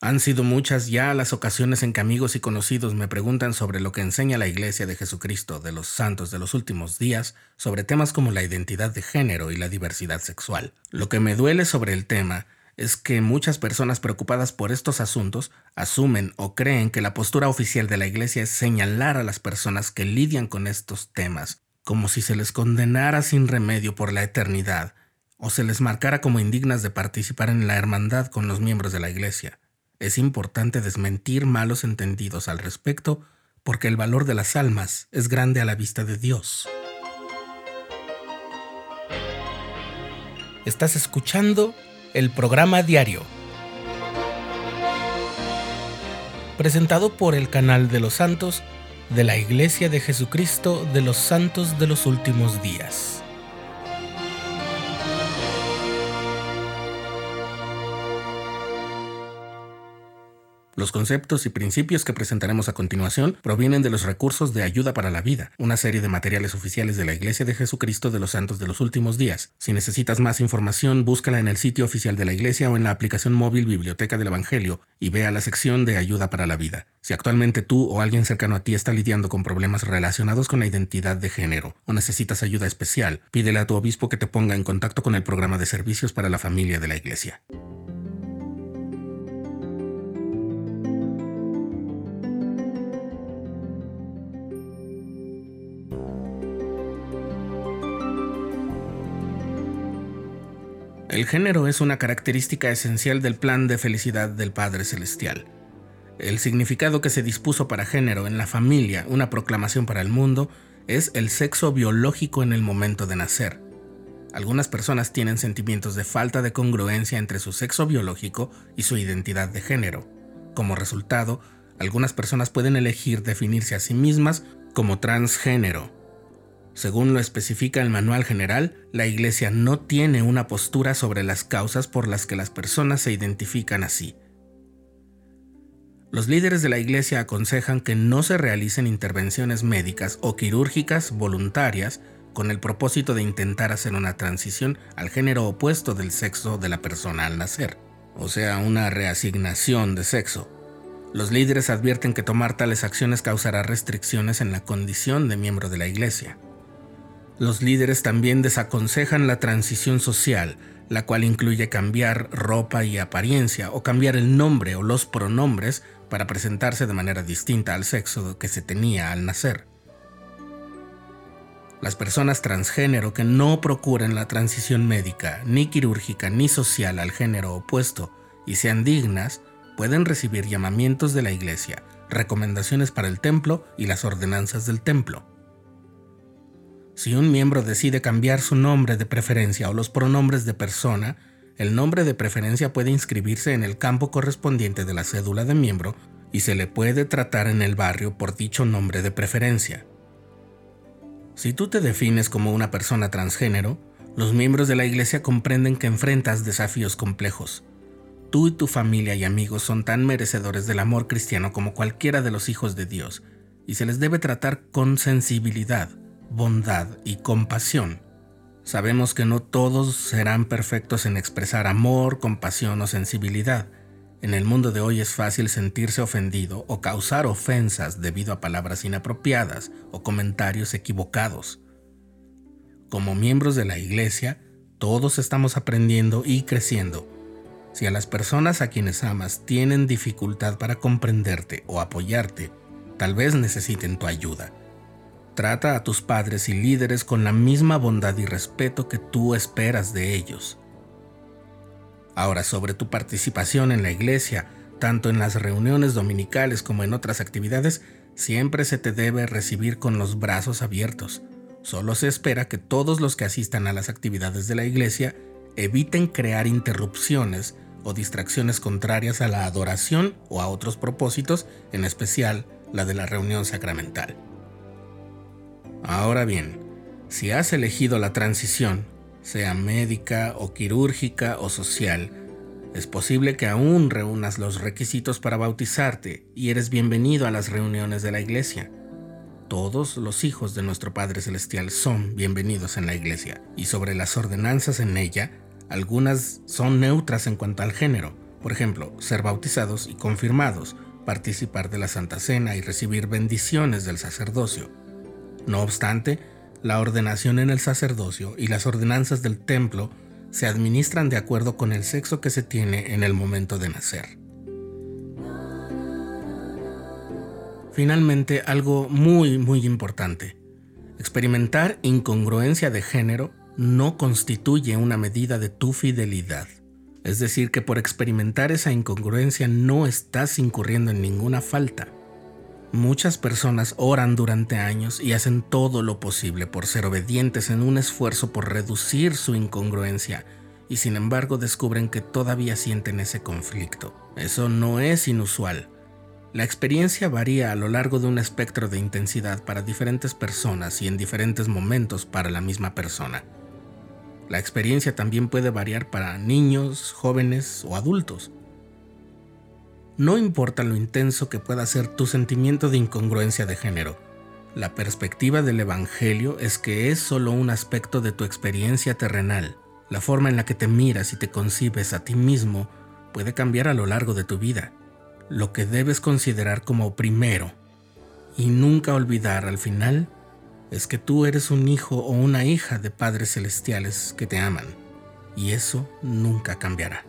Han sido muchas ya las ocasiones en que amigos y conocidos me preguntan sobre lo que enseña la Iglesia de Jesucristo de los Santos de los últimos días sobre temas como la identidad de género y la diversidad sexual. Lo que me duele sobre el tema es que muchas personas preocupadas por estos asuntos asumen o creen que la postura oficial de la Iglesia es señalar a las personas que lidian con estos temas como si se les condenara sin remedio por la eternidad o se les marcara como indignas de participar en la hermandad con los miembros de la Iglesia. Es importante desmentir malos entendidos al respecto porque el valor de las almas es grande a la vista de Dios. Estás escuchando el programa diario, presentado por el canal de los santos de la Iglesia de Jesucristo de los Santos de los Últimos Días. Los conceptos y principios que presentaremos a continuación provienen de los recursos de Ayuda para la Vida, una serie de materiales oficiales de la Iglesia de Jesucristo de los Santos de los Últimos Días. Si necesitas más información, búscala en el sitio oficial de la Iglesia o en la aplicación móvil Biblioteca del Evangelio y ve a la sección de Ayuda para la Vida. Si actualmente tú o alguien cercano a ti está lidiando con problemas relacionados con la identidad de género o necesitas ayuda especial, pídele a tu obispo que te ponga en contacto con el programa de servicios para la familia de la Iglesia. El género es una característica esencial del plan de felicidad del Padre Celestial. El significado que se dispuso para género en la familia, una proclamación para el mundo, es el sexo biológico en el momento de nacer. Algunas personas tienen sentimientos de falta de congruencia entre su sexo biológico y su identidad de género. Como resultado, algunas personas pueden elegir definirse a sí mismas como transgénero según lo especifica el Manual General, la Iglesia no tiene una postura sobre las causas por las que las personas se identifican así. Los líderes de la Iglesia aconsejan que no se realicen intervenciones médicas o quirúrgicas voluntarias con el propósito de intentar hacer una transición al género opuesto del sexo de la persona al nacer, o sea, una reasignación de sexo. Los líderes advierten que tomar tales acciones causará restricciones en la condición de miembro de la Iglesia. Los líderes también desaconsejan la transición social, la cual incluye cambiar ropa y apariencia o cambiar el nombre o los pronombres para presentarse de manera distinta al sexo que se tenía al nacer. Las personas transgénero que no procuren la transición médica, ni quirúrgica, ni social al género opuesto y sean dignas, pueden recibir llamamientos de la iglesia, recomendaciones para el templo y las ordenanzas del templo. Si un miembro decide cambiar su nombre de preferencia o los pronombres de persona, el nombre de preferencia puede inscribirse en el campo correspondiente de la cédula de miembro y se le puede tratar en el barrio por dicho nombre de preferencia. Si tú te defines como una persona transgénero, los miembros de la iglesia comprenden que enfrentas desafíos complejos. Tú y tu familia y amigos son tan merecedores del amor cristiano como cualquiera de los hijos de Dios, y se les debe tratar con sensibilidad bondad y compasión. Sabemos que no todos serán perfectos en expresar amor, compasión o sensibilidad. En el mundo de hoy es fácil sentirse ofendido o causar ofensas debido a palabras inapropiadas o comentarios equivocados. Como miembros de la Iglesia, todos estamos aprendiendo y creciendo. Si a las personas a quienes amas tienen dificultad para comprenderte o apoyarte, tal vez necesiten tu ayuda. Trata a tus padres y líderes con la misma bondad y respeto que tú esperas de ellos. Ahora, sobre tu participación en la iglesia, tanto en las reuniones dominicales como en otras actividades, siempre se te debe recibir con los brazos abiertos. Solo se espera que todos los que asistan a las actividades de la iglesia eviten crear interrupciones o distracciones contrarias a la adoración o a otros propósitos, en especial la de la reunión sacramental. Ahora bien, si has elegido la transición, sea médica o quirúrgica o social, es posible que aún reúnas los requisitos para bautizarte y eres bienvenido a las reuniones de la iglesia. Todos los hijos de nuestro Padre Celestial son bienvenidos en la iglesia y sobre las ordenanzas en ella, algunas son neutras en cuanto al género, Por ejemplo, ser bautizados y confirmados, participar de la Santa Cena y recibir bendiciones del sacerdocio. No obstante, la ordenación en el sacerdocio y las ordenanzas del templo se administran de acuerdo con el sexo que se tiene en el momento de nacer. Finalmente, algo muy, muy importante. Experimentar incongruencia de género no constituye una medida de tu fidelidad. Es decir, que por experimentar esa incongruencia no estás incurriendo en ninguna falta. Muchas personas oran durante años y hacen todo lo posible por ser obedientes en un esfuerzo por reducir su incongruencia y sin embargo descubren que todavía sienten ese conflicto. Eso no es inusual. La experiencia varía a lo largo de un espectro de intensidad para diferentes personas y en diferentes momentos para la misma persona. La experiencia también puede variar para niños, jóvenes o adultos. No importa lo intenso que pueda ser tu sentimiento de incongruencia de género, la perspectiva del Evangelio es que es solo un aspecto de tu experiencia terrenal. La forma en la que te miras y te concibes a ti mismo puede cambiar a lo largo de tu vida lo que debes considerar como primero y nunca olvidar al final es que tú eres un hijo o una hija de padres celestiales que te aman y eso nunca cambiará.